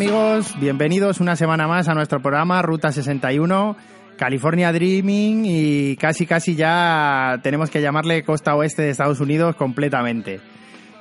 Amigos, bienvenidos una semana más a nuestro programa Ruta 61, California Dreaming y casi casi ya tenemos que llamarle costa oeste de Estados Unidos completamente.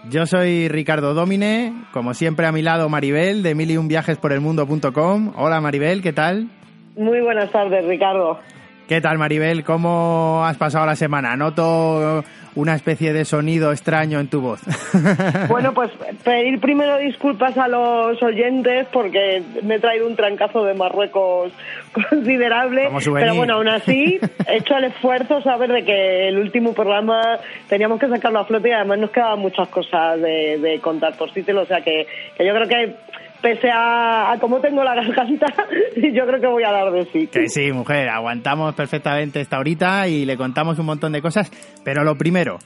Yo soy Ricardo Domine, como siempre a mi lado Maribel de miliunviajesporelmundo.com. Hola Maribel, ¿qué tal? Muy buenas tardes, Ricardo. ¿Qué tal Maribel? ¿Cómo has pasado la semana? Noto una especie de sonido extraño en tu voz. Bueno, pues pedir primero disculpas a los oyentes porque me he traído un trancazo de Marruecos considerable. Pero bueno, aún así he hecho el esfuerzo, saber de que el último programa teníamos que sacarlo a flote y además nos quedaban muchas cosas de, de contar por sitio. O sea que, que yo creo que pese a, cómo tengo la garganta, yo creo que voy a dar de sí. Sí, mujer, aguantamos perfectamente esta horita y le contamos un montón de cosas, pero lo primero,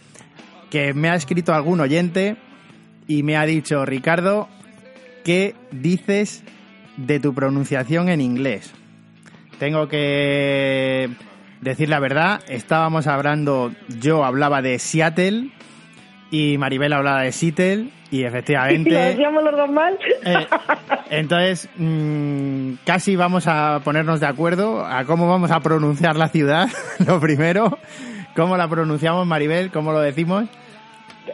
que me ha escrito algún oyente y me ha dicho, Ricardo, ¿qué dices de tu pronunciación en inglés? Tengo que decir la verdad, estábamos hablando, yo hablaba de Seattle y Maribel hablaba de Seattle y efectivamente... ¿Y lo decíamos los dos mal? Eh, entonces, mmm, casi vamos a ponernos de acuerdo a cómo vamos a pronunciar la ciudad, lo primero. ¿Cómo la pronunciamos, Maribel? ¿Cómo lo decimos?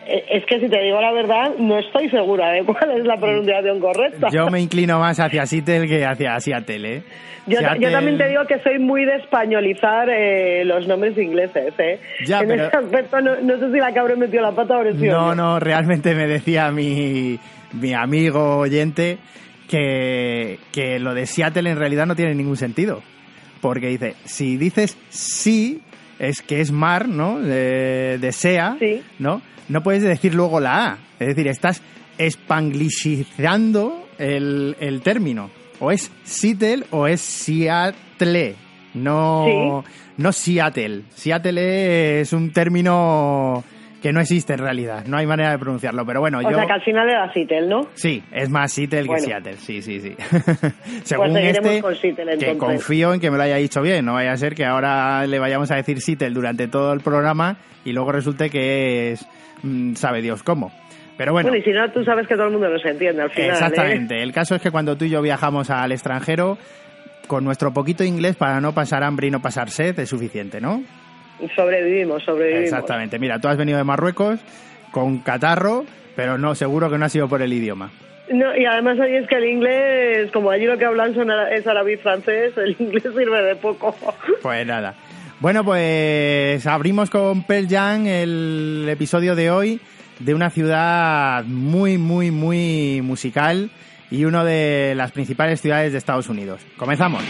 Eh, Es que si te digo la verdad, no estoy segura de cuál es la pronunciación correcta. Yo me inclino más hacia Seattle que hacia Seattle, ¿eh? Yo, Seattle- yo también te digo que soy muy de españolizar eh, los nombres ingleses, ¿eh? Ya, en pero- ese aspecto no, no sé si la cabra metió la pata o No, no, realmente me decía mi, mi amigo oyente que, que lo de Seattle en realidad no tiene ningún sentido. Porque dice, si dices sí, es que es mar, ¿no? De, de sea, Sí. ¿no? No puedes decir luego la A. Es decir, estás espanglishizando el, el término. O es Seattle o es Seattle. No, no Seattle. Seattle es un término que no existe en realidad. No hay manera de pronunciarlo. Pero bueno, O yo... sea que al final era Seattle, ¿no? Sí, es más Seattle Bueno. que Seattle, sí, sí, sí. Según seguiremos este, con Seattle, que confío en que me lo haya dicho bien, no vaya a ser que ahora le vayamos a decir Seattle durante todo el programa y luego resulte que es, mm, sabe Dios cómo. Pero bueno, Bueno, y si no, tú sabes que todo el mundo nos entiende al final. ¿eh? exactamente. El caso es que cuando tú y yo viajamos al extranjero, con nuestro poquito inglés para no pasar hambre y no pasar sed es suficiente, ¿no? Sobrevivimos, sobrevivimos. Exactamente. Mira, tú has venido de Marruecos con catarro, pero no, seguro que no ha sido por el idioma. No, y además ahí es que el inglés, como allí lo que hablan son es árabe y francés, el inglés sirve de poco. Pues nada. Bueno, pues abrimos con Pearl Jam el episodio de hoy de una ciudad muy, muy, muy musical y una de las principales ciudades de Estados Unidos. Comenzamos.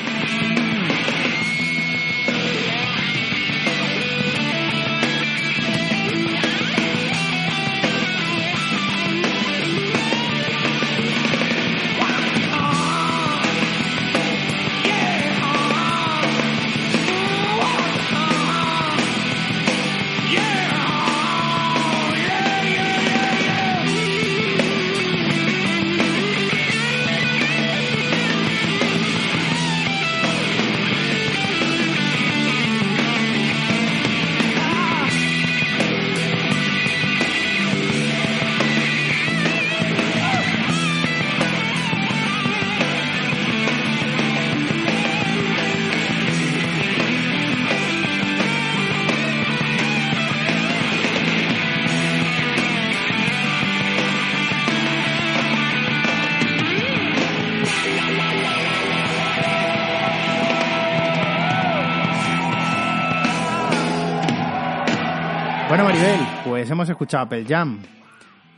Bueno, Maribel, pues hemos escuchado Pearl Jam,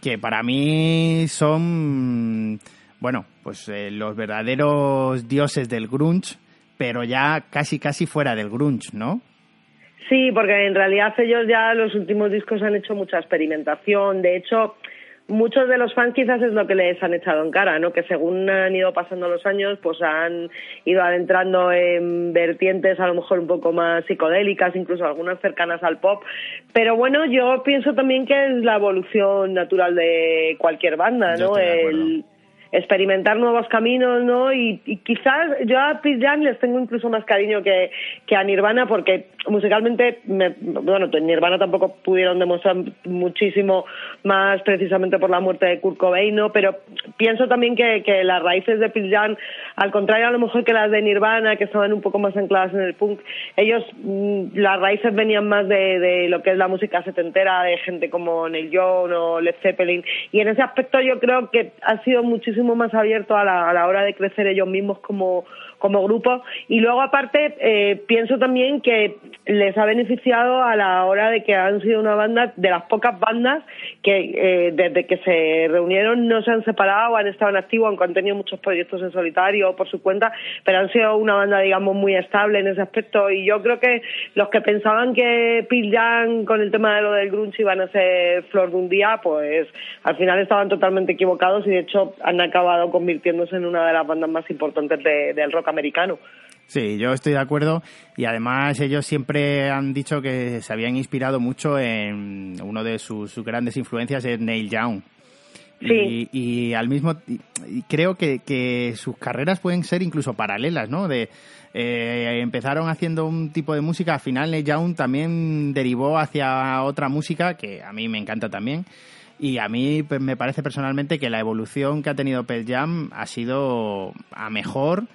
que para mí son, bueno, pues eh, los verdaderos dioses del grunge, pero ya casi casi fuera del grunge, ¿no? Sí, porque en realidad ellos ya los últimos discos han hecho mucha experimentación. De hecho, muchos de los fans quizás es lo que les han echado en cara, ¿no? Que según han ido pasando los años, pues han ido adentrando en vertientes a lo mejor un poco más psicodélicas, incluso algunas cercanas al pop. Pero bueno, yo pienso también que es la evolución natural de cualquier banda, ¿no? El, experimentar nuevos caminos, ¿no? Y, quizás yo a Pete les tengo incluso más cariño que, que a Nirvana porque musicalmente, me, bueno, Nirvana tampoco pudieron demostrar muchísimo más precisamente por la muerte de Kurt Cobain, ¿no? Pero pienso también que, que las raíces de Pete Young, al contrario a lo mejor que las de Nirvana, que estaban un poco más ancladas en el punk, ellos, mm, las raíces venían más de, de lo que es la música setentera, de gente como Neil Young o Led Zeppelin, y en ese aspecto yo creo que ha sido muchísimo más abierto a la, a la hora de crecer ellos mismos como, como grupo. Y luego, aparte, eh, pienso también que les ha beneficiado a la hora de que han sido una banda de las pocas bandas que eh, desde que se reunieron no se han separado, han estado en activo, han tenido muchos proyectos en solitario por su cuenta, pero han sido una banda, digamos, muy estable en ese aspecto. Y yo creo que los que pensaban que Pil Young con el tema de lo del grunge iban a ser flor de un día, pues al final estaban totalmente equivocados y de hecho han acabado convirtiéndose en una de las bandas más importantes del rock americano. Sí, yo estoy de acuerdo y además ellos siempre han dicho que se habían inspirado mucho en uno de sus, grandes influencias es Neil Young. Sí. Y, al mismo y creo que, que, sus carreras pueden ser incluso paralelas, ¿no? De eh, empezaron haciendo un tipo de música, al final Neil Young también derivó hacia otra música que a mí me encanta también. Y a mí pues, me parece personalmente que la evolución que ha tenido Pearl Jam ha sido a mejor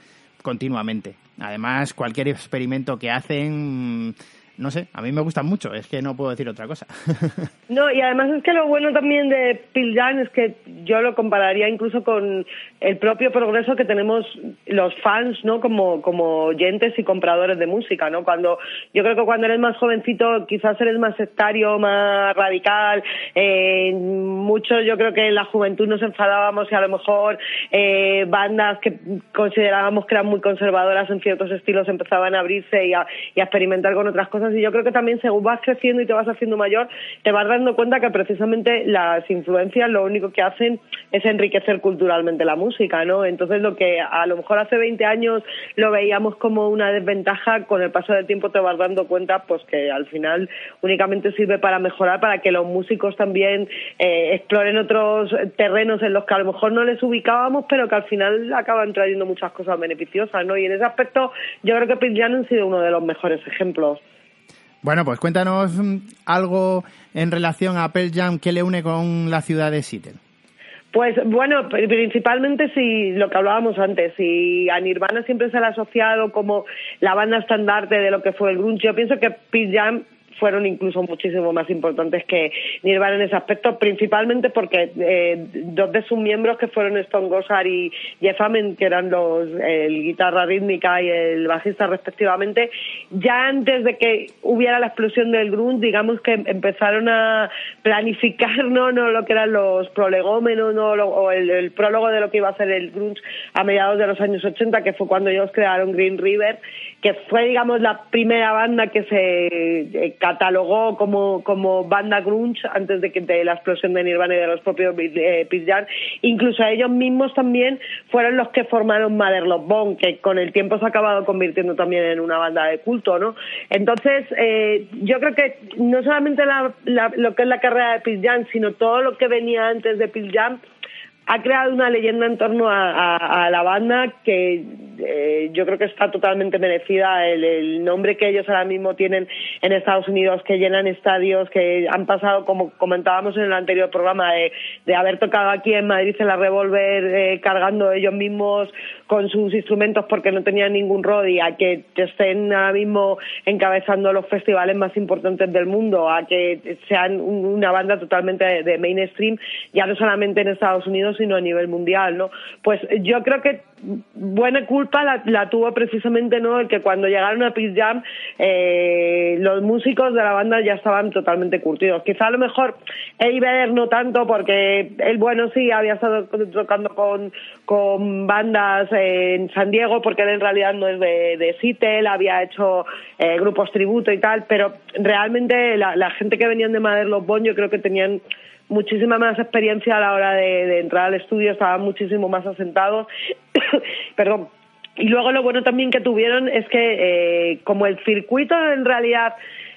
continuamente. Además, cualquier experimento que hacen no sé, a mí me gustan mucho, es que no puedo decir otra cosa. no, y además es que lo bueno también de Pil es que yo lo compararía incluso con el propio progreso que tenemos los fans, ¿no? Como, como oyentes y compradores de música, ¿no? Cuando, yo creo que cuando eres más jovencito quizás eres más sectario, más radical, eh, mucho yo creo que en la juventud nos enfadábamos y a lo mejor eh, bandas que considerábamos que eran muy conservadoras en ciertos estilos empezaban a abrirse y a experimentar con otras cosas y yo creo que también según vas creciendo y te vas haciendo mayor, te vas dando cuenta que precisamente las influencias lo único que hacen es enriquecer culturalmente la música, ¿no? Entonces lo que a lo mejor hace 20 años lo veíamos como una desventaja, con el paso del tiempo te vas dando cuenta pues que al final únicamente sirve para mejorar, para que los músicos también eh, exploren otros terrenos en los que a lo mejor no les ubicábamos, pero que al final acaban trayendo muchas cosas beneficiosas, ¿no? Y en ese aspecto yo creo que Pink ha sido uno de los mejores ejemplos. Bueno, pues cuéntanos mm, algo en relación a Pearl Jam que le une con la ciudad de Seattle. Pues bueno, principalmente si lo que hablábamos antes, si a Nirvana siempre se le ha asociado como la banda estandarte de lo que fue el grunge, yo pienso que Pearl Jam fueron incluso muchísimo más importantes que Nirvana en ese aspecto, principalmente porque eh, dos de sus miembros que fueron Stone Gossard y Jeff Amen, que eran los el guitarra rítmica y el bajista respectivamente, ya antes de que hubiera la explosión del grunge, digamos que empezaron a planificar no, no lo que eran los prolegómenos no, o el, el prólogo de lo que iba a ser el grunge a mediados de los años 80, que fue cuando ellos crearon Green River, que fue digamos la primera banda que se eh, catalogó como, como banda grunge antes de que de la explosión de Nirvana y de los propios eh, Pete Incluso ellos mismos también fueron los que formaron Mother Love Bone, que con el tiempo se ha acabado convirtiendo también en una banda de culto, ¿no? Entonces, eh, yo creo que no solamente la, lo que es la carrera de Pete sino todo lo que venía antes de Pete ha creado una leyenda en torno a, la banda que eh, yo creo que está totalmente merecida el, nombre que ellos ahora mismo tienen en Estados Unidos, que llenan estadios, que han pasado, como comentábamos en el anterior programa, de, haber tocado aquí en Madrid en la Revolver eh, cargando ellos mismos con sus instrumentos porque no tenían ningún rodi, a que estén ahora mismo encabezando los festivales más importantes del mundo, a que sean una banda totalmente de mainstream, ya no solamente en Estados Unidos, sino a nivel mundial, ¿no? Pues yo creo que buena culpa la, tuvo precisamente no el que cuando llegaron a Peace Jam eh, los músicos de la banda ya estaban totalmente curtidos. Quizá a lo mejor Vedder no tanto porque él bueno sí había estado tocando con, con bandas en San Diego porque él en realidad no es de, de Seattle, había hecho eh, grupos tributo y tal, pero realmente la, la gente que venían de Madrid los Bon yo creo que tenían muchísima más experiencia a la hora de, entrar al estudio, estaban muchísimo más asentados. Perdón. Y luego lo bueno también que tuvieron es que eh, como el circuito en realidad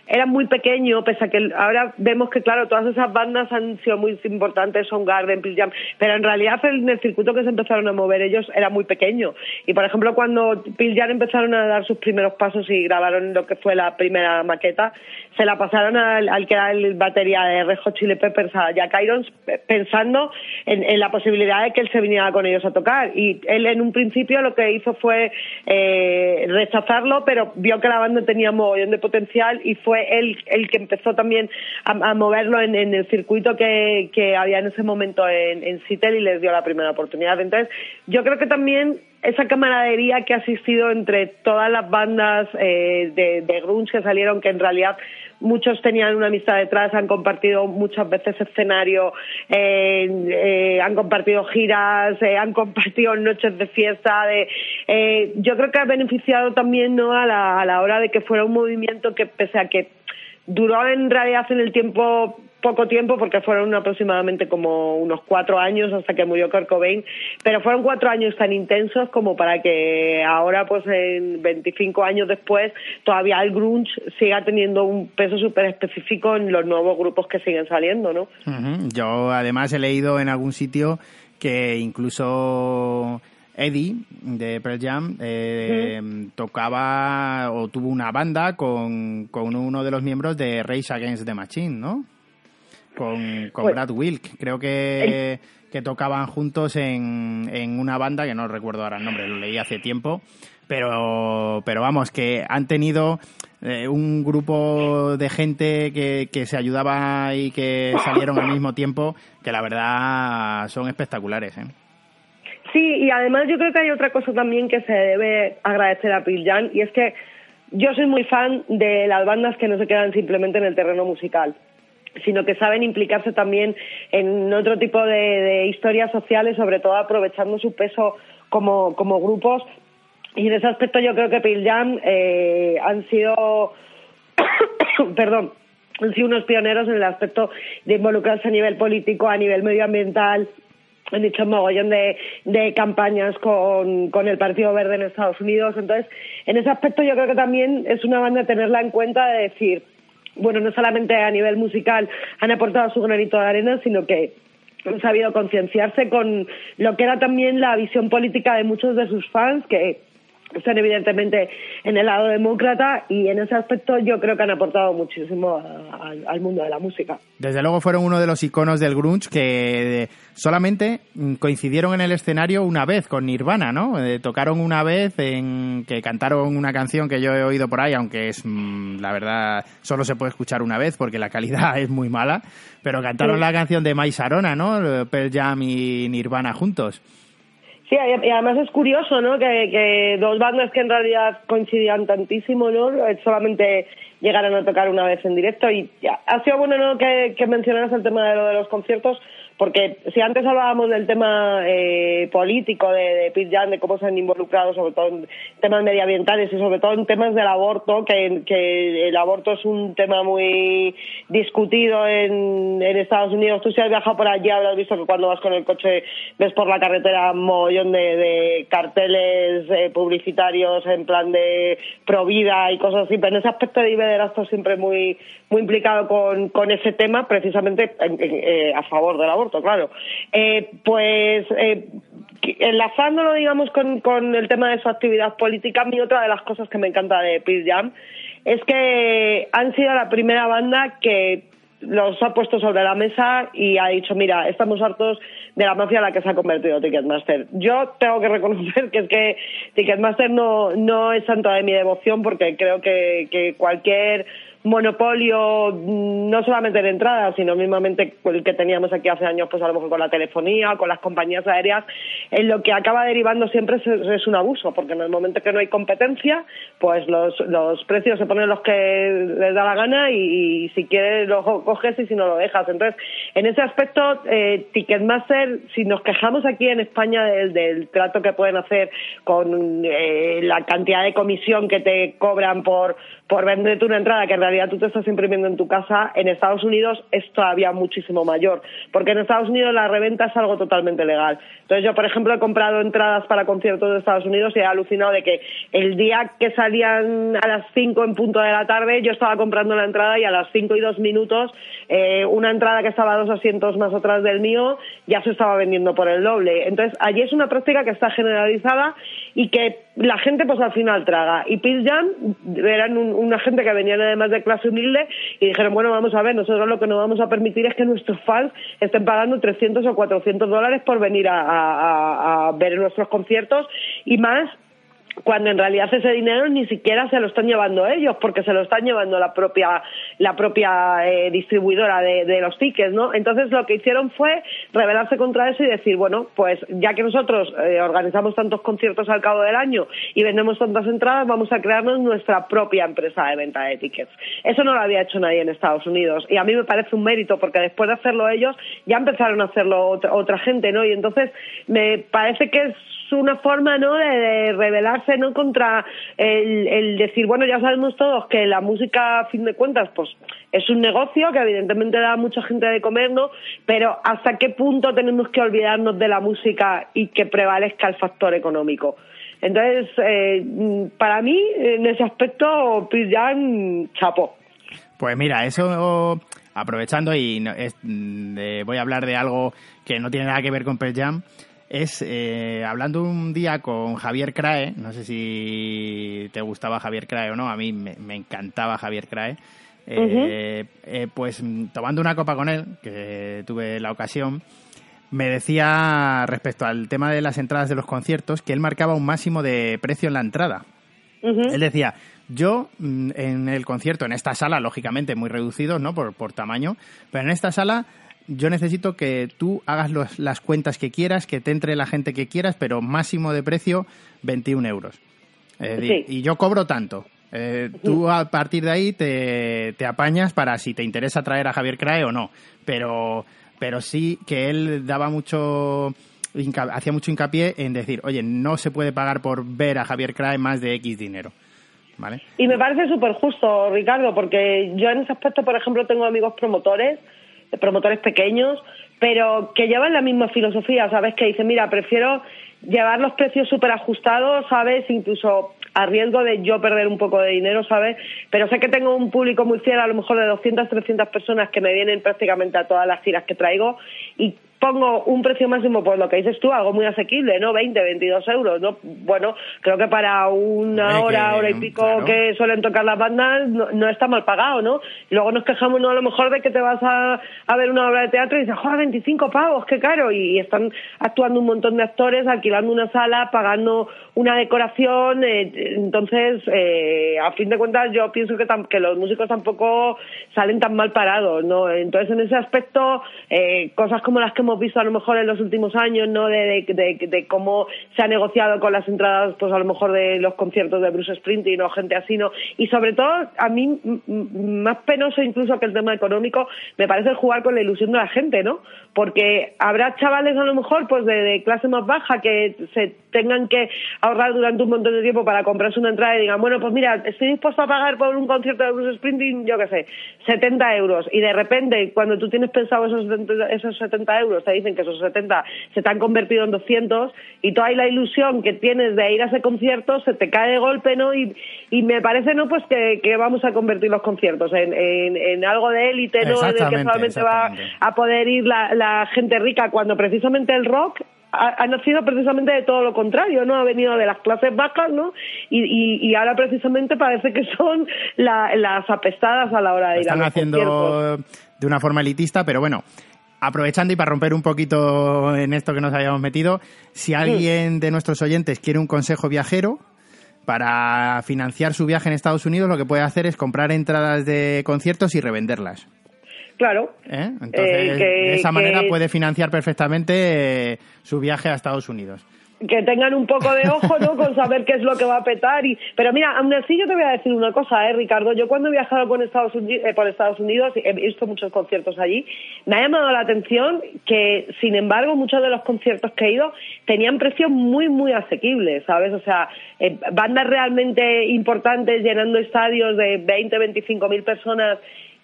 era muy pequeño, pese a que ahora vemos que, claro, todas esas bandas han sido muy importantes, son Garden, Pearl Jam, pero en realidad en el circuito que se empezaron a mover ellos era muy pequeño. Y, por ejemplo, cuando Pearl Jam empezaron a dar sus primeros pasos y grabaron lo que fue la primera maqueta, se la pasaron al, que era el batería de Rejo Chile Peppers, a Jack Irons, pensando en, la posibilidad de que él se viniera con ellos a tocar. Y él en un principio lo que hizo fue eh, rechazarlo, pero vio que la banda tenía mogollón de potencial y fue él el que empezó también a, moverlo en, el circuito que, había en ese momento en, en Seattle y les dio la primera oportunidad. Entonces, yo creo que también esa camaradería que ha existido entre todas las bandas eh, de, de grunge que salieron, que en realidad muchos tenían una amistad detrás, han compartido muchas veces escenario, eh, eh, han compartido giras, eh, han compartido noches de fiesta. De, yo creo que ha beneficiado también ¿no? a, la, a la hora de que fuera un movimiento que, pese a que duró en realidad en el tiempo poco tiempo porque fueron aproximadamente como unos cuatro años hasta que murió Kurt Cobain, pero fueron cuatro años tan intensos como para que ahora, pues en 25 años después, todavía el grunge siga teniendo un peso súper específico en los nuevos grupos que siguen saliendo, ¿no? Yo además he leído en algún sitio que incluso Eddie de Pearl Jam eh, tocaba o tuvo una banda con, con uno de los miembros de Race Against the Machine, ¿no? Con, con pues, Brad Wilk. Creo que, que tocaban juntos en, en una banda, que no recuerdo ahora el nombre, lo leí hace tiempo, pero, pero vamos, que han tenido eh, un grupo de gente que, que se ayudaba y que salieron al mismo tiempo, que la verdad son espectaculares. ¿eh? Sí, y además yo creo que hay otra cosa también que se debe agradecer a Jan, y es que yo soy muy fan de las bandas que no se quedan simplemente en el terreno musical sino que saben implicarse también en otro tipo de, historias sociales, sobre todo aprovechando su peso como, como grupos. Y en ese aspecto yo creo que Pearl Jam eh, han sido, perdón, han sido unos pioneros en el aspecto de involucrarse a nivel político, a nivel medioambiental, han hecho un mogollón de, de campañas con, con el Partido Verde en Estados Unidos. Entonces, en ese aspecto yo creo que también es una banda tenerla en cuenta de decir, bueno, no solamente a nivel musical han aportado su granito de arena, sino que han sabido concienciarse con lo que era también la visión política de muchos de sus fans, que están evidentemente en el lado demócrata y en ese aspecto yo creo que han aportado muchísimo al mundo de la música. Desde luego fueron uno de los iconos del grunge que solamente coincidieron en el escenario una vez con Nirvana, ¿no? Eh, tocaron una vez en que cantaron una canción que yo he oído por ahí, aunque es mm, la verdad solo se puede escuchar una vez porque la calidad es muy mala, pero cantaron la canción de Mai Sarona, ¿no? Pearl Jam y Nirvana juntos. Sí, y además es curioso, ¿no? Que, dos bandas que en realidad coincidían tantísimo, ¿no? Solamente llegaron a tocar una vez en directo y ha sido bueno, ¿no? Que, que mencionaras el tema de lo de los conciertos porque si antes hablábamos del tema eh, político de, de Jan, de cómo se han involucrado sobre todo en temas medioambientales y sobre todo en temas del aborto, que, que el aborto es un tema muy discutido en, Estados Unidos. Tú si has viajado por allí habrás visto que cuando vas con el coche ves por la carretera un mogollón de, carteles eh, publicitarios en plan de pro vida y cosas así. Pero en ese aspecto de Iber estado siempre muy, muy implicado con, con ese tema, precisamente eh, a favor del aborto claro. Eh, pues eh, enlazándolo, digamos, con, el tema de su actividad política, a otra de las cosas que me encanta de Pearl Jam es que han sido la primera banda que los ha puesto sobre la mesa y ha dicho, mira, estamos hartos de la mafia a la que se ha convertido Ticketmaster. Yo tengo que reconocer que es que Ticketmaster no, no es santo de mi devoción porque creo que cualquier monopolio mm, no solamente de entrada, sino mismamente el que teníamos aquí hace años, pues a lo mejor con la telefonía, con las compañías aéreas, en lo que acaba derivando siempre es, un abuso, porque en el momento que no hay competencia, pues los, los precios se ponen los que les da la gana y, si quieres lo coges y si no lo dejas. Entonces, en ese aspecto, eh, Ticketmaster, si nos quejamos aquí en España del, trato que pueden hacer con eh, la cantidad de comisión que te cobran por por venderte una entrada que en realidad tú te estás imprimiendo en tu casa, en Estados Unidos es todavía muchísimo mayor, porque en Estados Unidos la reventa es algo totalmente legal. Entonces yo, por ejemplo, he comprado entradas para conciertos de Estados Unidos y he alucinado de que el día que salían a las 5 en punto de la tarde, yo estaba comprando la entrada y a las 5 y 2 minutos eh, una entrada que estaba a dos asientos más atrás del mío ya se estaba vendiendo por el doble. Entonces allí es una práctica que está generalizada y que la gente pues al final traga. Y Pearl Jam eran una gente que venían además de clase humilde y dijeron, bueno, vamos a ver, nosotros lo que no vamos a permitir es que nuestros fans estén pagando 300 o 400 dólares por venir a ver nuestros conciertos y más cuando en realidad ese dinero ni siquiera se lo están llevando ellos, porque se lo están llevando la propia, la propia eh, distribuidora de, los tickets, ¿no? Entonces lo que hicieron fue rebelarse contra eso y decir, bueno, pues ya que nosotros eh, organizamos tantos conciertos al cabo del año y vendemos tantas entradas, vamos a crearnos nuestra propia empresa de venta de tickets. Eso no lo había hecho nadie en Estados Unidos y a mí me parece un mérito porque después de hacerlo ellos ya empezaron a hacerlo otra, otra gente, ¿no? Y entonces me parece que es una forma no de, rebelarse no contra el, decir bueno ya sabemos todos que la música a fin de cuentas pues es un negocio que evidentemente da mucha gente de comer no pero hasta qué punto tenemos que olvidarnos de la música y que prevalezca el factor económico entonces eh, para mí en ese aspecto Pete Jan chapó pues mira eso aprovechando y voy a hablar de algo que no tiene nada que ver con Pearl es eh, hablando un día con Javier Crae, no sé si te gustaba Javier Crae o no, a mí me, encantaba Javier Crae, eh, eh, pues tomando una copa con él, que tuve la ocasión, me decía respecto al tema de las entradas de los conciertos que él marcaba un máximo de precio en la entrada. Él decía, yo mm, en el concierto, en esta sala, lógicamente muy reducido, ¿no? Por, por tamaño, pero en esta sala yo necesito que tú hagas las cuentas que quieras, que te entre la gente que quieras, pero máximo de precio 21 euros. Y yo cobro tanto. Eh, tú a partir de ahí te, te, apañas para si te interesa traer a Javier Crae o no. Pero, pero sí que él daba mucho hacía mucho hincapié en decir, oye, no se puede pagar por ver a Javier Crae más de X dinero. ¿Vale? Y me parece súper justo, Ricardo, porque yo en ese aspecto, por ejemplo, tengo amigos promotores promotores pequeños, pero que llevan la misma filosofía, ¿sabes? Que dicen, mira, prefiero llevar los precios súper ajustados, ¿sabes? Incluso a riesgo de yo perder un poco de dinero, ¿sabes? Pero sé que tengo un público muy fiel, a lo mejor de 200, 300 personas que me vienen prácticamente a todas las tiras que traigo y pongo un precio máximo, pues lo que dices tú, algo muy asequible, ¿no? 20, 22 euros, ¿no? Bueno, creo que para una hora, hora y pico que suelen tocar las bandas, no, está mal pagado, ¿no? Y luego nos quejamos, ¿no? A lo mejor de que te vas a, a ver una obra de teatro y dices, ¡joder, 25 pavos, qué caro! Y, están actuando un montón de actores, alquilando una sala, pagando una decoración, eh, entonces, eh, a fin de cuentas, yo pienso que, que los músicos tampoco salen tan mal parados, ¿no? Entonces, en ese aspecto, eh, cosas como las que hemos visto a lo mejor en los últimos años, ¿no? De, de, cómo se ha negociado con las entradas, pues a lo mejor de los conciertos de Bruce Springsteen o gente así, ¿no? Y sobre todo, a mí, más penoso incluso que el tema económico, me parece jugar con la ilusión de la gente, ¿no? Porque habrá chavales a lo mejor, pues de, clase más baja que se tengan que ahorrar durante un montón de tiempo para comprarse una entrada y digan, bueno, pues mira, estoy dispuesto a pagar por un concierto de Bruce Springsteen, yo qué sé, 70 euros. Y de repente, cuando tú tienes pensado esos esos 70 euros, te dicen que esos 70 se te han convertido en 200 y toda la ilusión que tienes de ir a ese concierto se te cae de golpe, ¿no? Y, y me parece, ¿no? Pues que, que vamos a convertir los conciertos en, en, algo de élite, ¿no? De que solamente va a poder ir la, la gente rica cuando precisamente el rock ha, nacido precisamente de todo lo contrario, ¿no? Ha venido de las clases bajas, ¿no? Y, y, ahora precisamente parece que son las apestadas a la hora de ir a los haciendo de una forma elitista, pero bueno, aprovechando y para romper un poquito en esto que nos habíamos metido, si alguien de nuestros oyentes quiere un consejo viajero, para financiar su viaje en Estados Unidos, lo que puede hacer es comprar entradas de conciertos y revenderlas. Claro. ¿Eh? Entonces, de esa manera puede financiar perfectamente eh, su viaje a Estados Unidos que tengan un poco de ojo, ¿no? Con saber qué es lo que va a petar. Y... Pero mira, aún así yo te voy a decir una cosa, ¿eh, Ricardo? Yo cuando he viajado por Estados, Unidos, eh, por Estados Unidos, he visto muchos conciertos allí, me ha llamado la atención que, sin embargo, muchos de los conciertos que he ido tenían precios muy, muy asequibles, ¿sabes? O sea, eh, bandas realmente importantes llenando estadios de 20, 25 mil personas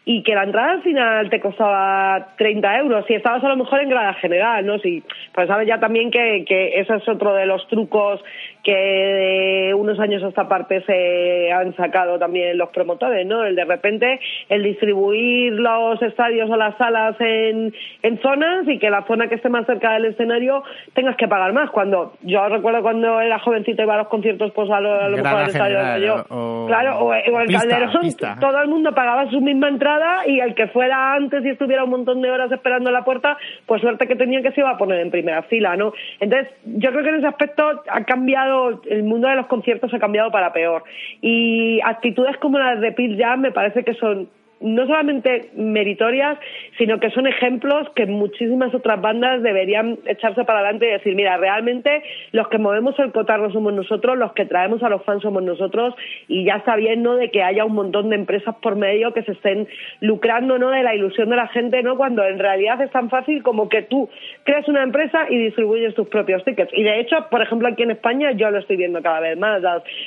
y que la entrada al final te costaba 30 euros si estabas a lo mejor en grada general, ¿no? Si, pues sabes ya también que, que ese es otro de los trucos que de unos años a esta parte se han sacado también los promotores, ¿no? El de repente el distribuir los estadios o las salas en, en zonas y que la zona que esté más cerca del escenario tengas que pagar más. Cuando yo recuerdo cuando era jovencito iba a los conciertos, pues a lo, mejor al estadio yo. claro, o, el Calderón, todo el mundo pagaba su misma entrada y el que fuera antes y estuviera un montón de horas esperando en la puerta, pues suerte que tenía que se iba a poner en primera fila, ¿no? Entonces, yo creo que en ese aspecto ha cambiado el mundo de los conciertos ha cambiado para peor. Y actitudes como las de Pete Jam me parece que son no solamente meritorias, sino que son ejemplos que muchísimas otras bandas deberían echarse para adelante y decir, mira, realmente los que movemos el cotarro somos nosotros, los que traemos a los fans somos nosotros y ya está bien, ¿no?, de que haya un montón de empresas por medio que se estén lucrando, ¿no?, de la ilusión de la gente, ¿no?, cuando en realidad es tan fácil como que tú creas una empresa y distribuyes tus propios tickets. Y de hecho, por ejemplo, aquí en España yo lo estoy viendo cada vez más.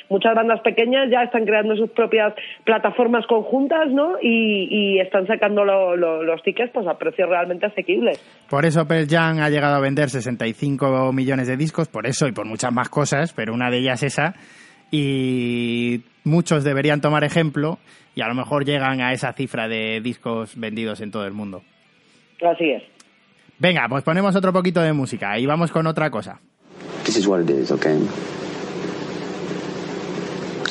muchas bandas pequeñas ya están creando sus propias plataformas conjuntas, ¿no?, y y, están sacando los tickets pues a precios realmente asequibles. Por eso Pearl Jam ha llegado a vender 65 millones de discos, por eso y por muchas más cosas, pero una de ellas esa. Y muchos deberían tomar ejemplo y a lo mejor llegan a esa cifra de discos vendidos en todo el mundo. Así es. Venga, pues ponemos otro poquito de música y vamos con otra cosa. This is what it is, okay?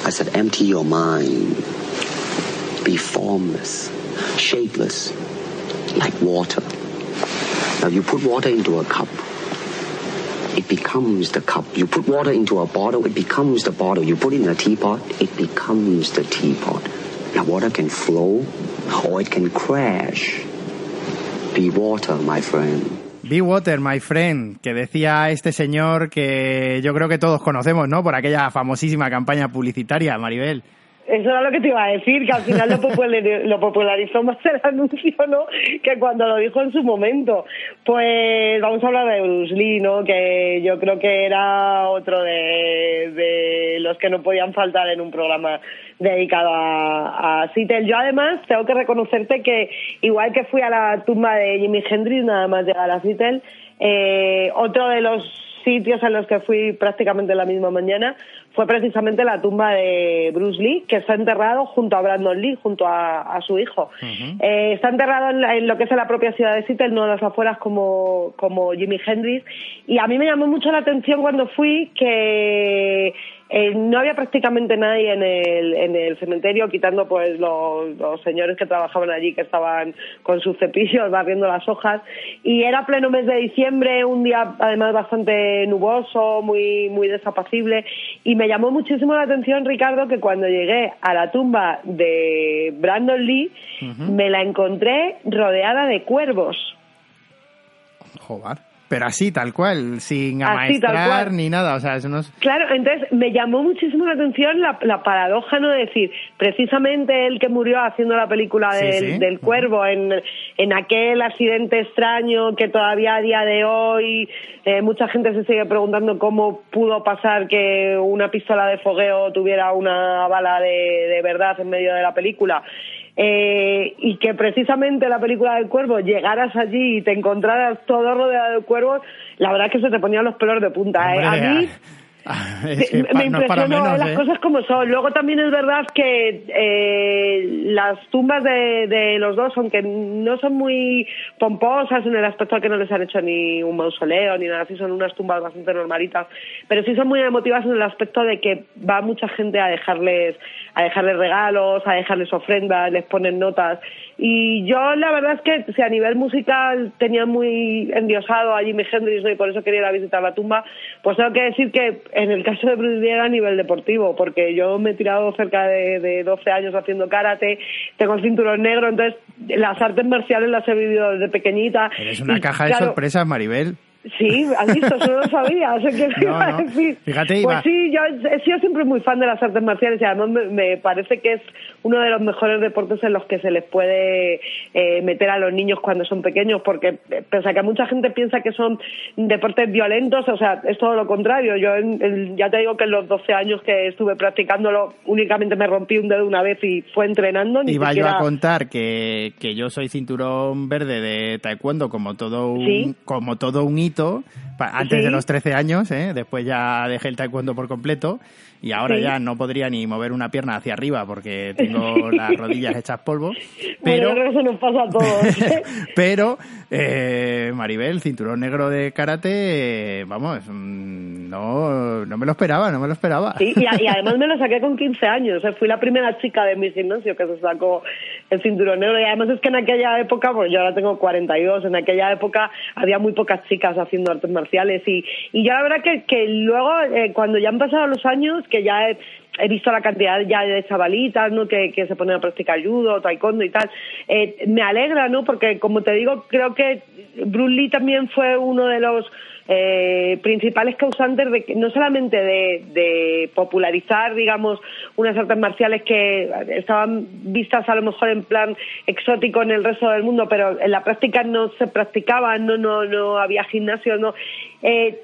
I said empty your mind. Be formless, shapeless, like water. Now you put water into a cup, it becomes the cup. You put water into a bottle, it becomes the bottle. You put it in a teapot, it becomes the teapot. Now water can flow or it can crash. Be water, my friend. Be Water, my friend, que decía este señor que yo creo que todos conocemos, ¿no? Por aquella famosísima campaña publicitaria, Maribel. Eso era lo que te iba a decir, que al final lo, popularizó más el anuncio, ¿no? Que cuando lo dijo en su momento. Pues vamos a hablar de Bruce Lee, ¿no? Que yo creo que era otro de, los que no podían faltar en un programa dedicado a, a Yo además tengo que reconocerte que igual que fui a la tumba de Jimi Hendrix, nada más llegar a Seattle, eh, otro de los sitios en los que fui prácticamente la misma mañana fue precisamente la tumba de Bruce Lee, que está enterrado junto a Brandon Lee, junto a, su hijo. Eh, está enterrado en, lo que es la propia ciudad de Seattle, no en las afueras como, como Jimi Hendrix. Y a mí me llamó mucho la atención cuando fui que eh, no había prácticamente nadie en el, en el cementerio, quitando pues los, los, señores que trabajaban allí que estaban con sus cepillos barriendo las hojas. Y era pleno mes de diciembre, un día además bastante nuboso, muy, muy desapacible. Y me llamó muchísimo la atención, Ricardo, que cuando llegué a la tumba de Brandon Lee, me la encontré rodeada de cuervos. Joder. Pero así, tal cual, sin amaestrar ni nada, o sea, eso no Claro, entonces me llamó muchísimo la atención la, paradoja, ¿no? De decir, precisamente él que murió haciendo la película del, cuervo, en, en aquel accidente extraño que todavía a día de hoy eh, mucha gente se sigue preguntando cómo pudo pasar que una pistola de fogueo tuviera una bala de, de verdad en medio de la película eh, y que precisamente la película del cuervo llegaras allí y te encontraras todo rodeado de cuervos, la verdad es que se te ponían los pelos de punta. ¿eh? A mí me impresionó las ¿eh? cosas como son. Luego también es verdad que eh, las tumbas de, los dos, aunque no son muy pomposas en el aspecto de que no les han hecho ni un mausoleo ni nada así, son unas tumbas bastante normalitas, pero sí son muy emotivas en el aspecto de que va mucha gente a dejarles, a dejarles regalos, a dejarles ofrendas, les ponen notas Y yo la verdad es que si a nivel musical tenía muy endiosado a Jimi Hendrix y por eso quería ir a visitar la tumba, pues tengo que decir que en el caso de Bruce Lee era a nivel deportivo, porque yo me he tirado cerca de, de 12 años haciendo karate, tengo el cinturón negro, entonces las artes marciales las he vivido desde pequeñita. Eres una caja de sorpresas, Maribel. Sí, has visto, eso no lo sabía, sé que no, no. Fíjate, Pues sí, yo he sido siempre muy fan de las artes marciales y además me, me, parece que es uno de los mejores deportes en los que se les puede eh, meter a los niños cuando son pequeños, porque eh, pese a que mucha gente piensa que son deportes violentos, o sea, es todo lo contrario. Yo en, en, ya te digo que en los 12 años que estuve practicándolo únicamente me rompí un dedo una vez y fue entrenando. Ni Iba siquiera... yo a contar que, que yo soy cinturón verde de taekwondo como todo un, ¿Sí? como todo un antes ¿Sí? de los 13 años, ¿eh? después ya dejé el taekwondo por completo y ahora ¿Sí? ya no podría ni mover una pierna hacia arriba porque tengo las rodillas hechas polvo. Pero, bueno, eso nos pasa a todos. ¿eh? pero eh, Maribel, cinturón negro de karate, eh, vamos, mm, no, no me lo esperaba, no me lo esperaba. Sí, y, y, además me lo saqué con 15 años. O sea, fui la primera chica de mi gimnasio que se sacó el cinturón negro. Y además es que en aquella época, pues yo ahora tengo 42, en aquella época había muy pocas chicas haciendo artes marciales. Y, y yo la verdad que, que luego, eh, cuando ya han pasado los años, que ya he, visto la cantidad ya de chavalitas ¿no? que, que se ponen a practicar judo, taekwondo y tal, eh, me alegra, ¿no? Porque como te digo, creo que Bruce Lee también fue uno de los eh, principales causantes de no solamente de, de, popularizar, digamos, unas artes marciales que estaban vistas a lo mejor en plan exótico en el resto del mundo, pero en la práctica no se practicaban, no, no, no había gimnasio, no. Eh,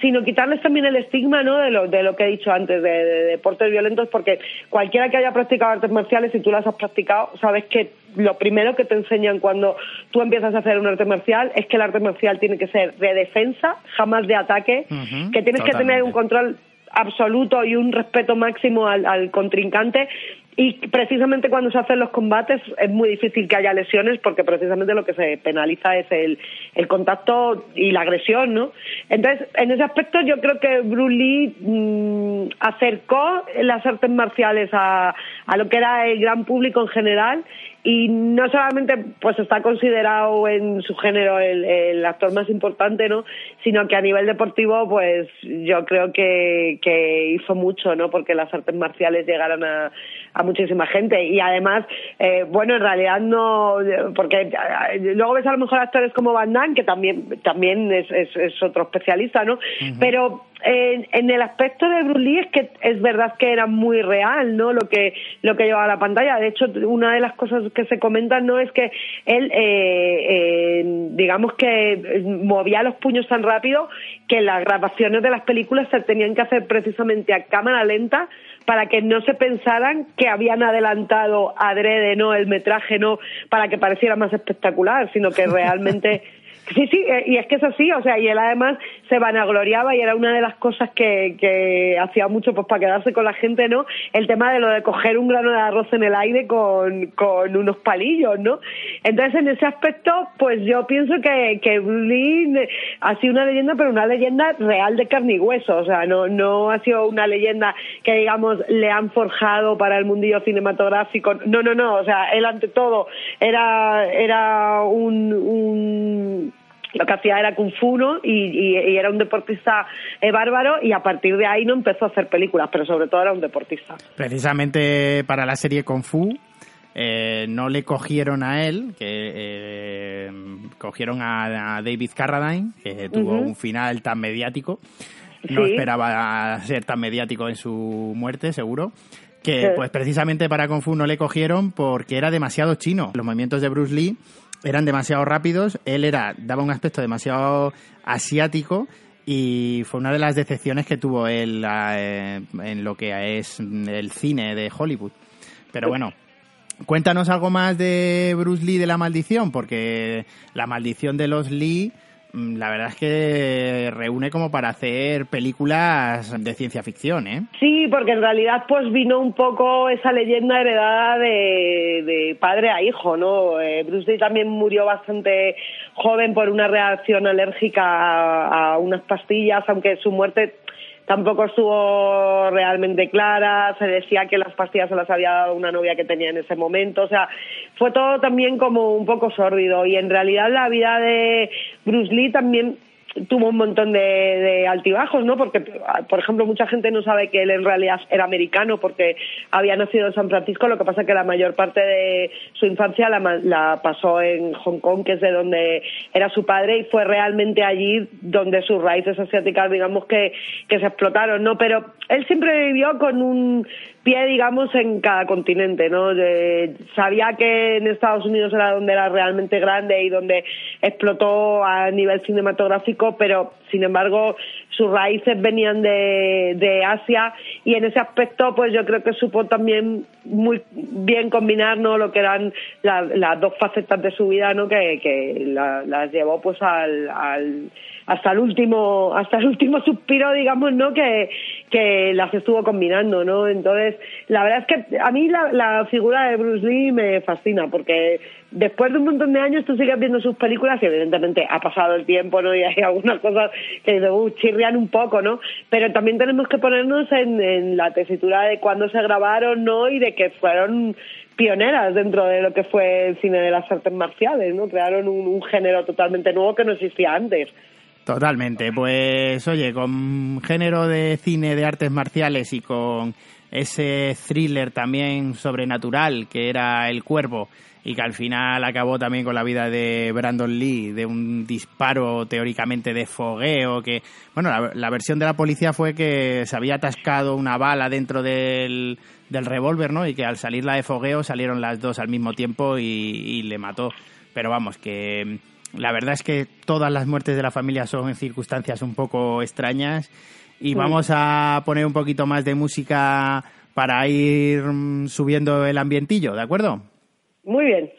sino quitarles también el estigma ¿no? de, lo, de lo que he dicho antes, de, de, deportes violentos, porque cualquiera que haya practicado artes marciales, si tú las has practicado, sabes que lo primero que te enseñan cuando tú empiezas a hacer un arte marcial es que el arte marcial tiene que ser de defensa, jamás de ataque, uh -huh, que tienes totalmente. que tener un control absoluto y un respeto máximo al, al contrincante y precisamente cuando se hacen los combates es muy difícil que haya lesiones porque precisamente lo que se penaliza es el, el contacto y la agresión, ¿no? Entonces, en ese aspecto yo creo que Bruce Lee mmm, acercó las artes marciales a, a lo que era el gran público en general y no solamente pues está considerado en su género el, el, actor más importante no sino que a nivel deportivo pues yo creo que, que hizo mucho no porque las artes marciales llegaron a, a muchísima gente. Y además eh, bueno en realidad no porque eh, luego ves a lo mejor actores como Van Damme que también también es, es, es otro especialista no uh -huh. pero en, en, el aspecto de Bruce Lee es que es verdad que era muy real, ¿no? Lo que lo que llevaba a la pantalla. De hecho, una de las cosas que se comentan no es que él, eh, eh, digamos que movía los puños tan rápido que las grabaciones de las películas se tenían que hacer precisamente a cámara lenta para que no se pensaran que habían adelantado adrede, no el metraje, no para que pareciera más espectacular, sino que realmente Sí, sí, y es que es así, o sea, y él además se vanagloriaba y era una de las cosas que, que hacía mucho pues para quedarse con la gente, ¿no? El tema de lo de coger un grano de arroz en el aire con, con unos palillos, ¿no? Entonces, en ese aspecto, pues yo pienso que, que Lee ha sido una leyenda, pero una leyenda real de carne y hueso, o sea, no, no ha sido una leyenda que, digamos, le han forjado para el mundillo cinematográfico, no, no, no, o sea, él ante todo era, era un, un lo que hacía era kung fu ¿no? y, y, y, era un deportista eh, bárbaro y a partir de ahí no empezó a hacer películas pero sobre todo era un deportista precisamente para la serie kung fu eh, no le cogieron a él que eh, cogieron a, a, David Carradine que tuvo uh -huh. un final tan mediático no sí. esperaba ser tan mediático en su muerte seguro que sí. pues precisamente para Kung Fu no le cogieron porque era demasiado chino. Los movimientos de Bruce Lee eran demasiado rápidos, él era daba un aspecto demasiado asiático y fue una de las decepciones que tuvo él eh, en lo que es el cine de Hollywood. Pero bueno, cuéntanos algo más de Bruce Lee de la maldición, porque la maldición de los Lee la verdad es que reúne como para hacer películas de ciencia ficción, ¿eh? Sí, porque en realidad pues vino un poco esa leyenda heredada de, de padre a hijo, ¿no? Eh, Bruce Lee también murió bastante joven por una reacción alérgica a unas pastillas, aunque su muerte tampoco estuvo realmente clara, se decía que las pastillas se las había dado una novia que tenía en ese momento, o sea, fue todo también como un poco sórdido. Y en realidad la vida de Bruce Lee también tuvo un montón de, de, altibajos, ¿no? Porque, por ejemplo, mucha gente no sabe que él en realidad era americano porque había nacido en San Francisco, lo que pasa que la mayor parte de su infancia la, la pasó en Hong Kong, que es de donde era su padre, y fue realmente allí donde sus raíces asiáticas, digamos, que, que se explotaron, ¿no? Pero él siempre vivió con un pie, digamos, en cada continente, ¿no? De, sabía que en Estados Unidos era donde era realmente grande y donde explotó a nivel cinematográfico, pero sin embargo sus raíces venían de, de Asia y en ese aspecto pues yo creo que supo también muy bien combinar ¿no? lo que eran las dos facetas de su vida ¿no? que, que las llevó pues al, al hasta el último hasta el último suspiro digamos no que, que las estuvo combinando no entonces la verdad es que a mí la, la figura de Bruce Lee me fascina porque después de un montón de años tú sigues viendo sus películas y evidentemente ha pasado el tiempo no y hay algunas cosas que uh, chirrian un poco no pero también tenemos que ponernos en, en la tesitura de cuándo se grabaron no y de que fueron pioneras dentro de lo que fue el cine de las artes marciales, ¿no? Crearon un, un género totalmente nuevo que no existía antes. Totalmente, pues oye, con género de cine de artes marciales y con ese thriller también sobrenatural que era El Cuervo y que al final acabó también con la vida de Brandon Lee, de un disparo teóricamente de fogueo, que, bueno, la, versión de la policía fue que se había atascado una bala dentro del, del revólver, ¿no? Y que al salir la de fogueo salieron las dos al mismo tiempo y, y le mató. Pero vamos, que la verdad es que todas las muertes de la familia son en circunstancias un poco extrañas y vamos a poner un poquito más de música para ir mm, subiendo el ambientillo, ¿de acuerdo? Muy bien.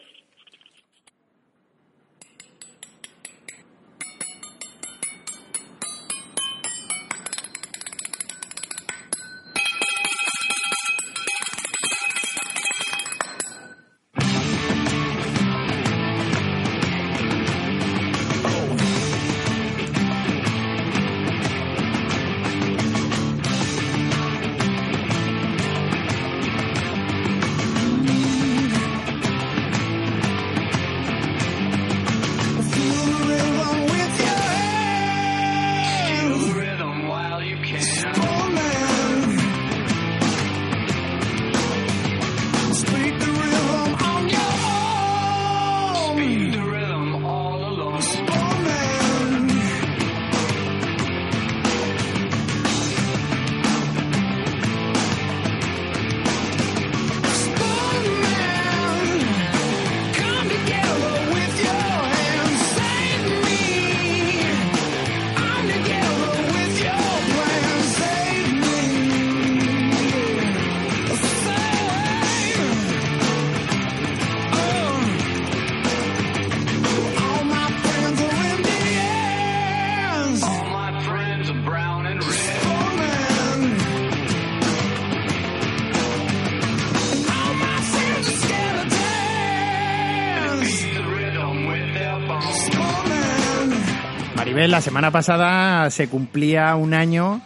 La semana pasada se cumplía un año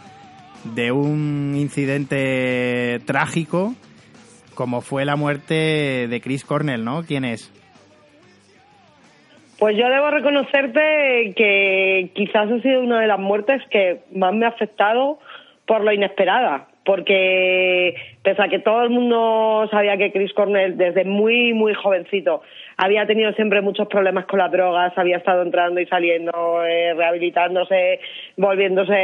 de un incidente trágico como fue la muerte de Chris Cornell, ¿no? ¿Quién es? Pues yo debo reconocerte que quizás ha sido una de las muertes que más me ha afectado por lo inesperada, porque pese a que todo el mundo sabía que Chris Cornell desde muy, muy jovencito había tenido siempre muchos problemas con las drogas, había estado entrando y saliendo, eh, rehabilitándose, volviéndose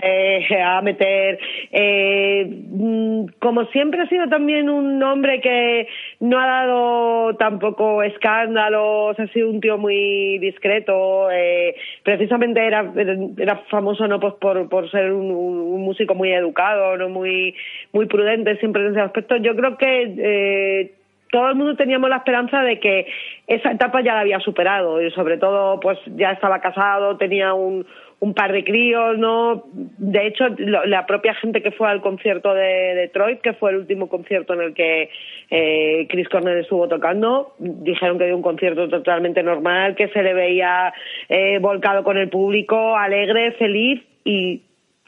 a meter. Eh, mm, como siempre ha sido también un hombre que no ha dado tampoco escándalos, ha sido un tío muy discreto, eh, precisamente era, era famoso no pues por, por ser un, un músico muy educado, no muy, muy prudente siempre en ese aspecto. Yo creo que eh, todo el mundo teníamos la esperanza de que esa etapa ya la había superado y sobre todo pues ya estaba casado, tenía un, un par de críos, ¿no? De hecho, la propia gente que fue al concierto de Detroit, que fue el último concierto en el que eh, Chris Cornell estuvo tocando, dijeron que dio un concierto totalmente normal, que se le veía eh, volcado con el público, alegre, feliz y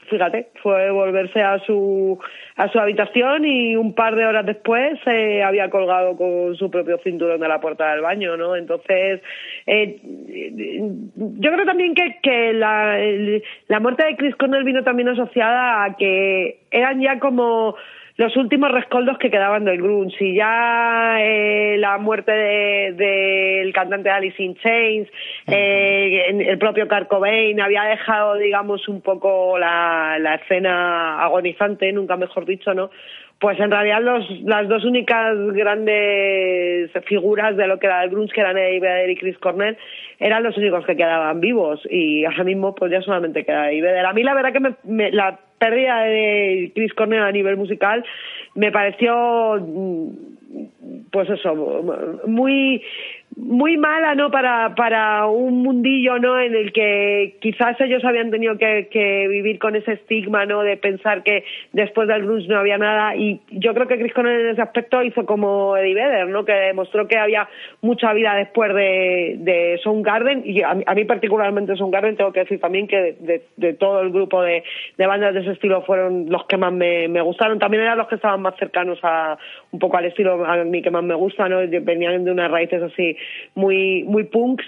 fíjate, fue volverse a su a su habitación y un par de horas después se había colgado con su propio cinturón de la puerta del baño, ¿no? Entonces, eh, yo creo también que, que la, la muerte de Chris Cornell vino también asociada a que eran ya como los últimos rescoldos que quedaban del grunge. Y ya eh, la muerte del de, cantante Alice in Chains eh, el propio Kurt Cobain había dejado digamos un poco la, la escena agonizante nunca mejor dicho no pues en realidad los, las dos únicas grandes figuras de lo que era el grunge, que eran Eddie Vedder y Chris Cornell, eran los únicos que quedaban vivos. Y ahora mismo pues ya solamente queda Eddie Vedder. A mí la verdad que me, la pérdida de Chris Cornell a nivel musical me pareció pues eso muy muy mala no para para un mundillo no en el que quizás ellos habían tenido que, que, vivir con ese estigma no de pensar que después del grunge no había nada. Y yo creo que Chris Cornell en ese aspecto hizo como Eddie Vedder no que demostró que había mucha vida después de, de Soundgarden. Y a, mí particularmente Soundgarden tengo que decir también que de, de, todo el grupo de, de, bandas de ese estilo fueron los que más me, me gustaron. También eran los que estaban más cercanos a un poco al estilo a mí que más me gusta no venían de unas raíces así muy, muy punks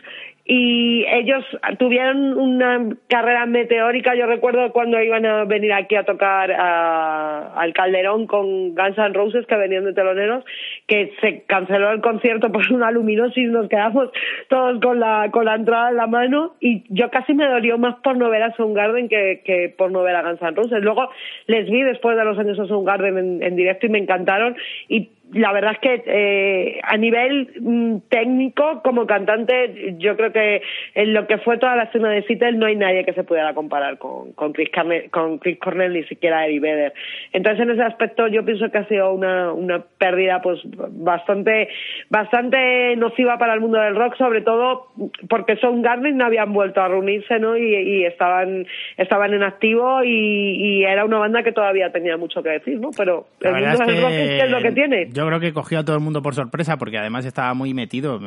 y ellos tuvieron una carrera meteórica. Yo recuerdo cuando iban a venir aquí a tocar al Calderón con Guns N' Roses que venían de teloneros, que se canceló el concierto por una luminosis, nos quedamos todos con la con la entrada en la mano y yo casi me dolió más por no ver a Soundgarden que, que por no ver a Guns N' Roses. Luego les vi después de los años a Soundgarden en, en directo y me encantaron y la verdad es que eh, a nivel mm, técnico, como cantante, yo creo que en lo que fue toda la escena de Seattle no hay nadie que se pudiera comparar con, con, Chris, con Chris Cornell, ni siquiera Eddie Vedder. Entonces, en ese aspecto, yo pienso que ha sido una, una pérdida pues bastante bastante nociva para el mundo del rock, sobre todo porque Son Garden no habían vuelto a reunirse ¿no? y, y estaban, estaban en activo y, y, era una banda que todavía tenía mucho que decir, ¿no? pero el mundo del rock es lo que tiene yo creo que cogió a todo el mundo por sorpresa porque además estaba muy metido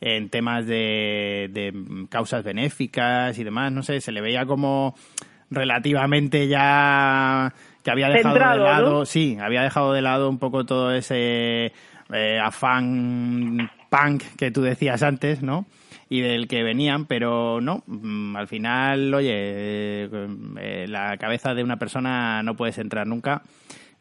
en temas de, causas benéficas y demás. No sé, se le veía como relativamente ya que había dejado de lado, sí, había dejado de lado un poco todo ese eh, afán punk que tú decías antes, ¿no? y del que venían, pero no, mm, al final, oye, eh, eh, la cabeza de una persona no puedes entrar nunca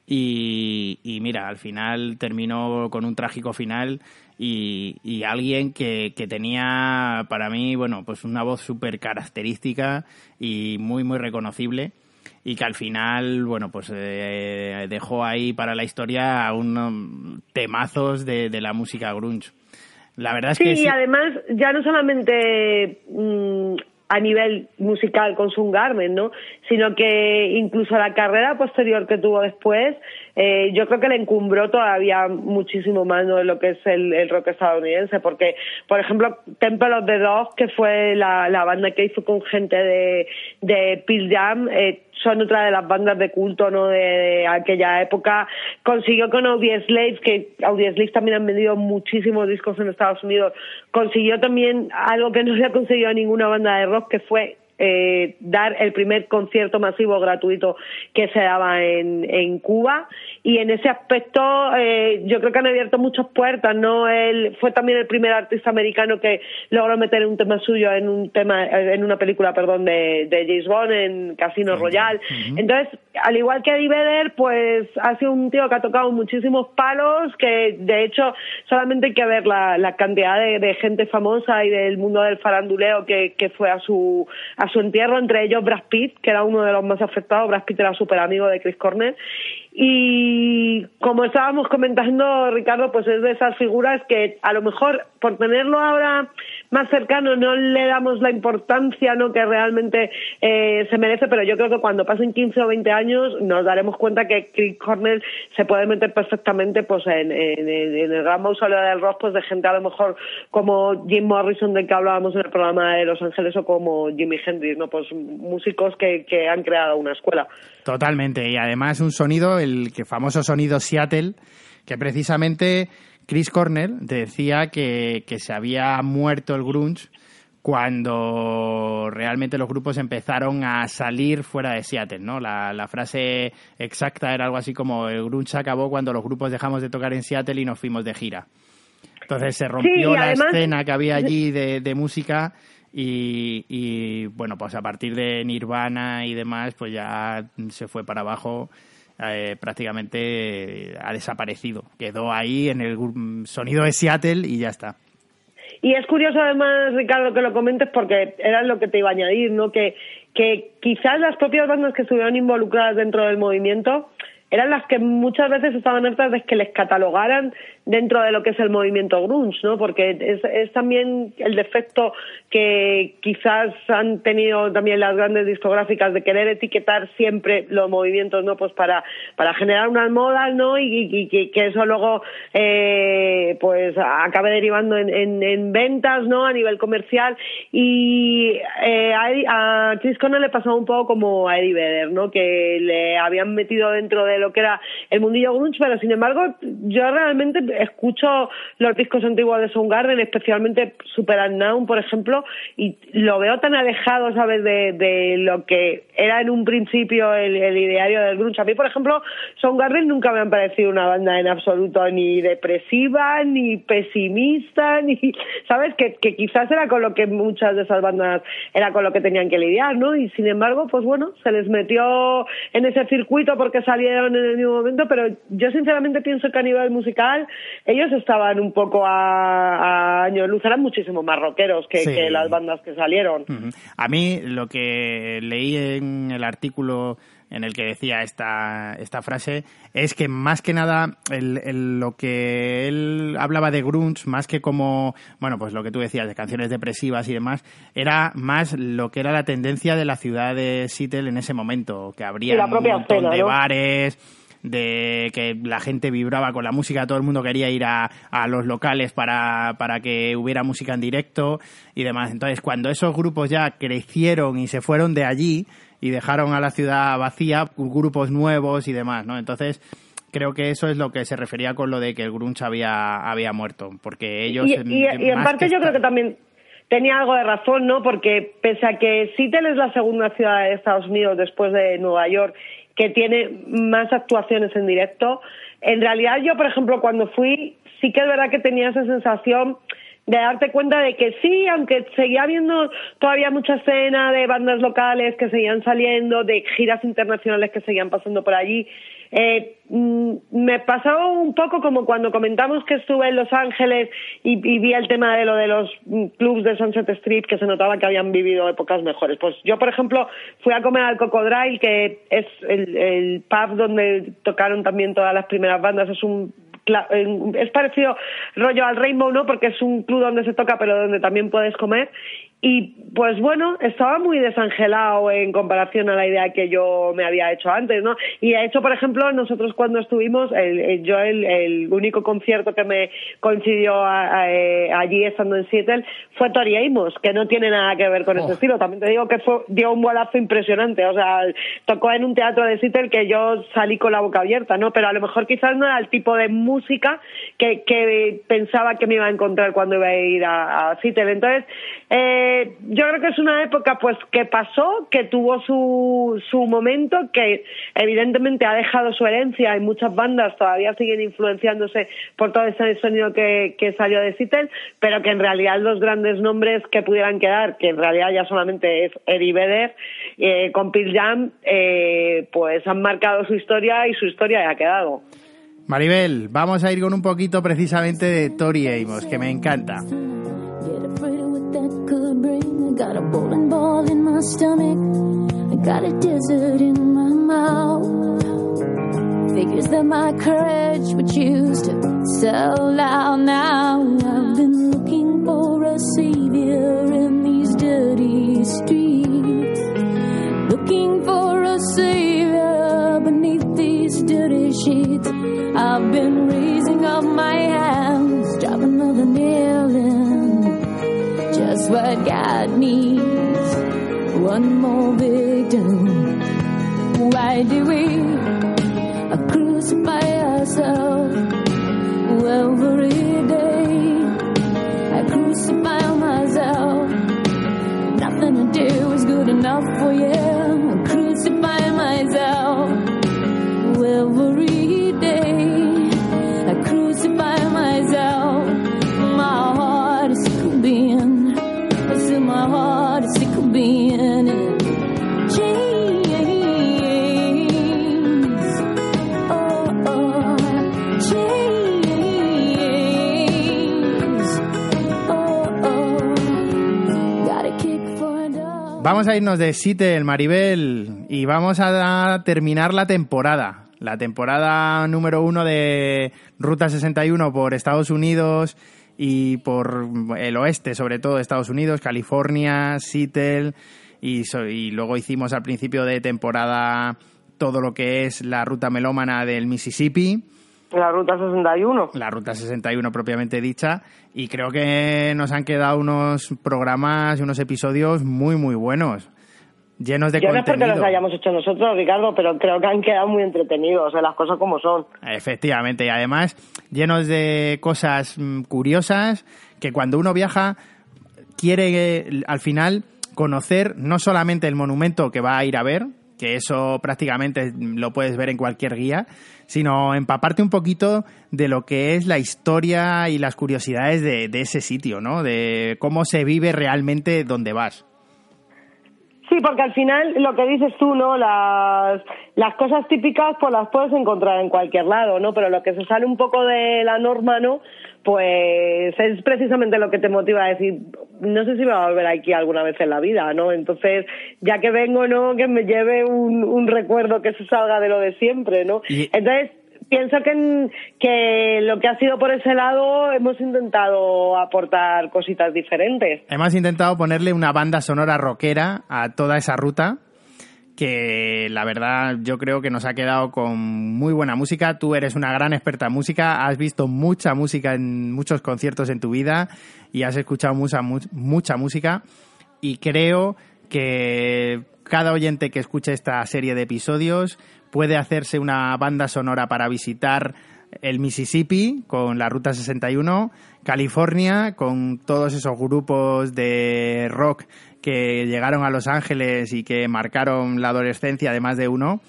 y, mira, al final terminó con un trágico final y, alguien que, que, tenía para mí, bueno, pues una voz súper característica y muy, muy reconocible y que al final, bueno, pues eh, dejó ahí para la historia unos temazos de, de la música grunge. La verdad es sí, que... Sí, y además ya no solamente mm, a nivel musical con Sun Garden, ¿no? Sino que incluso la carrera posterior que tuvo después, eh, yo creo que le encumbró todavía muchísimo más ¿no? lo que es el, rock estadounidense, porque, por ejemplo, Temple of the Dog, que fue la, la banda que hizo con gente de, de Peel Jam, eh, son otra de las bandas de culto no de, aquella época. Consiguió con Audi Slaves que Audi Slaves también han vendido muchísimos discos en Estados Unidos. Consiguió también algo que no se ha conseguido ninguna banda de rock que fue eh, dar el primer concierto masivo gratuito que se daba en, en Cuba. Y en ese aspecto eh, yo creo que han abierto muchas puertas no él fue también el primer artista americano que logró meter un tema suyo en un tema en una película perdón de, de James Bond en Casino Royale. entonces al igual que Eddie Vedder pues ha sido un tío que ha tocado muchísimos palos que de hecho solamente hay que ver la, la cantidad de, de, gente famosa y del mundo del faranduleo que, que fue a su su entierro, entre ellos Brad Pitt, que era uno de los más afectados. Brad Pitt era súper amigo de Chris Cornell. Y como estábamos comentando, Ricardo, pues es de esas figuras que a lo mejor por tenerlo ahora más cercano no le damos la importancia no que realmente eh, se merece, pero yo creo que cuando pasen 15 o 20 años nos daremos cuenta que Chris Cornell se puede meter perfectamente pues en, en, en el gran mausoleo del rock pues de gente a lo mejor como Jim Morrison del que hablábamos en el programa de Los Ángeles o como Jimi Hendrix, ¿no? Pues músicos que, que han creado una escuela. Totalmente, y además un sonido, el que famoso sonido Seattle, que precisamente Chris Cornell decía que, que se había muerto el grunge cuando realmente los grupos empezaron a salir fuera de Seattle, ¿no? La, la frase exacta era algo así como el grunge acabó cuando los grupos dejamos de tocar en Seattle y nos fuimos de gira. Entonces se rompió la escena que había allí de, de música y, y, bueno, pues a partir de Nirvana y demás, pues ya se fue para abajo. Eh, prácticamente ha desaparecido. Quedó ahí en el sonido de Seattle y ya está. Y es curioso además, Ricardo, que lo comentes porque era lo que te iba a añadir, ¿no? Que, que quizás las propias bandas que estuvieron involucradas dentro del movimiento eran las que muchas veces estaban hartas de que les catalogaran dentro de lo que es el movimiento grunge, ¿no? Porque es, también el defecto que quizás han tenido también las grandes discográficas de querer etiquetar siempre los movimientos, ¿no? Pues para, para generar unas modas, ¿no? Y, que eso luego, eh, pues acabe derivando en, en, ventas, ¿no? A nivel comercial. Y eh, a, a Chris Conner le pasó un poco como a Eddie Vedder, ¿no? Que le habían metido dentro de lo que era el mundillo grunge, pero sin embargo, yo realmente escucho los discos antiguos de Soundgarden, especialmente Super Unknown, por ejemplo, y lo veo tan alejado, ¿sabes?, de, de lo que era en un principio el, ideario del grunge. A mí, por ejemplo, Soundgarden nunca me han parecido una banda en absoluto ni depresiva, ni pesimista, ni, ¿sabes?, que, que quizás era con lo que muchas de esas bandas era con lo que tenían que lidiar, ¿no? Y sin embargo, pues bueno, se les metió en ese circuito porque salieron en el mismo momento, pero yo sinceramente pienso que a nivel musical ellos estaban un poco a, años luz, eran muchísimo más rockeros que, las bandas que salieron. A mí lo que leí en el artículo en el que decía esta, esta frase, es que más que nada el, lo que él hablaba de grunge, más que como, bueno, pues lo que tú decías, de canciones depresivas y demás, era más lo que era la tendencia de la ciudad de Seattle en ese momento, que habría un montón de bares, de que la gente vibraba con la música, todo el mundo quería ir a, a los locales para, para que hubiera música en directo y demás. Entonces, cuando esos grupos ya crecieron y se fueron de allí y dejaron a la ciudad vacía, grupos nuevos y demás, ¿no? Entonces, creo que eso es lo que se refería con lo de que el grunge había, había muerto, porque ellos... Y, en parte yo creo que también tenía algo de razón, ¿no? Porque pese a que Seattle es la segunda ciudad de Estados Unidos después de Nueva York que tiene más actuaciones en directo. En realidad yo, por ejemplo, cuando fui, sí que es verdad que tenía esa sensación de darte cuenta de que sí, aunque seguía habiendo todavía mucha escena de bandas locales que seguían saliendo, de giras internacionales que seguían pasando por allí, eh, mm, me pasó un poco como cuando comentamos que estuve en Los Ángeles y, vi el tema de lo de los mm, clubs de Sunset Street que se notaba que habían vivido épocas mejores. Pues yo, por ejemplo, fui a comer al Cocodrile, que es el, el pub donde tocaron también todas las primeras bandas. Es un es parecido rollo al Rainbow, ¿no? Porque es un club donde se toca, pero donde también puedes comer. Y pues bueno, estaba muy desangelado en comparación a la idea que yo me había hecho antes, ¿no? Y de hecho, por ejemplo, nosotros cuando estuvimos, el, yo el, único concierto que me coincidió eh, allí estando en Seattle fue Tori Amos, que no tiene nada que ver con ese oh. estilo. También te digo que fue, dio un bolazo impresionante, o sea, tocó en un teatro de Seattle que yo salí con la boca abierta, ¿no? Pero a lo mejor quizás no era el tipo de música que, que pensaba que me iba a encontrar cuando iba a ir a, a Seattle. Entonces, eh, yo creo que es una época pues que pasó, que tuvo su, su momento, que evidentemente ha dejado su herencia y muchas bandas todavía siguen influenciándose por todo ese sonido que, que salió de Seattle, pero que en realidad los grandes nombres que pudieran quedar, que en realidad ya solamente es Eddie Vedder, eh, con Pil Jam, eh, pues han marcado su historia y su historia ya ha quedado. Maribel, vamos a ir con un poquito precisamente de Tori Amos, que me encanta. Got a bowling ball in my stomach. I got a desert in my mouth. Figures that my courage would choose to sell out now. I've been looking for a savior in these dirty streets. Looking for a savior beneath these dirty sheets. I've been raising up my hands, dropping another nail in just what God needs. One more victim. Why do we crucify ourselves every day? I crucify myself myself, oh yeah, crucify myself every Vamos a irnos de Seattle, Maribel, y vamos a terminar la temporada. La temporada número uno de Ruta 61 por Estados Unidos y por el oeste, sobre todo Estados Unidos, California, Seattle, y luego hicimos al principio de temporada todo lo que es la ruta melómana del Mississippi La ruta 61. la Ruta 61 propiamente dicha, y creo que nos han quedado unos programas y unos episodios muy, muy buenos, llenos de Yo no es porque contenido. los hayamos hecho nosotros, Ricardo, pero creo que han quedado muy entretenidos, o sea, las cosas como son. Efectivamente, y además llenos de cosas mm, curiosas que cuando uno viaja quiere eh, al final conocer no solamente el monumento que va a ir a ver, que eso prácticamente lo puedes ver en cualquier guía, sino empaparte un poquito de lo que es la historia y las curiosidades de, de ese sitio, ¿no? De cómo se vive realmente donde vas. Sí, porque al final lo que dices tú, ¿no? Las, las cosas típicas pues las puedes encontrar en cualquier lado, ¿no? Pero lo que se sale un poco de la norma, ¿no? Pues es precisamente lo que te motiva a decir, no sé si me va a volver aquí alguna vez en la vida, ¿no? Entonces, ya que vengo, ¿no? Que me lleve un, un recuerdo que se salga de lo de siempre, ¿no? Y- Entonces, pienso que, que lo que ha sido por ese lado hemos intentado aportar cositas diferentes. Hemos intentado ponerle una banda sonora rockera a toda esa ruta que la verdad yo creo que nos ha quedado con muy buena música. Tú eres una gran experta en música, has visto mucha música en muchos conciertos en tu vida y has escuchado mucha, mu- mucha música y creo que cada oyente que escuche esta serie de episodios puede hacerse una banda sonora para visitar el Mississippi con la Ruta 61, California con todos esos grupos de rock que llegaron a Los Ángeles y que marcaron la adolescencia de más de uno.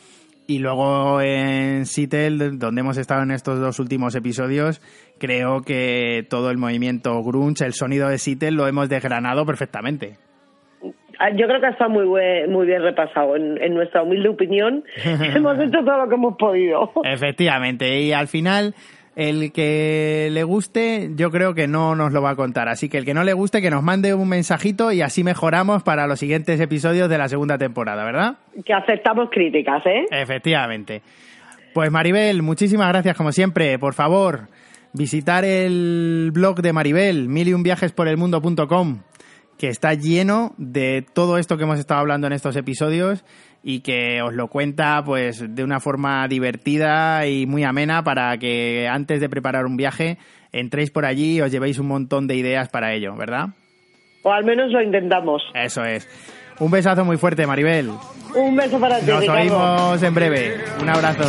Y luego en Seattle, donde hemos estado en estos dos últimos episodios, creo que todo el movimiento grunge, el sonido de Seattle, lo hemos desgranado perfectamente. Ah, Yo creo que está muy buen- muy bien repasado. En, en nuestra humilde opinión, hemos hecho todo lo que hemos podido. Efectivamente, y al final el que le guste yo creo que no nos lo va a contar, así que el que no le guste que nos mande un mensajito y así mejoramos para los siguientes episodios de la segunda temporada, ¿verdad? Que aceptamos críticas, ¿eh? Efectivamente. Pues Maribel, muchísimas gracias como siempre. Por favor, visitar el blog de Maribel, miliunviajesporelmundo.com, que está lleno de todo esto que hemos estado hablando en estos episodios y que os lo cuenta pues de una forma divertida y muy amena para que antes de preparar un viaje entréis por allí y os llevéis un montón de ideas para ello, ¿verdad? O al menos lo intentamos. Eso es. Un besazo muy fuerte, Maribel. Un beso para ti, Nos Ricardo. oímos en breve. Un abrazo.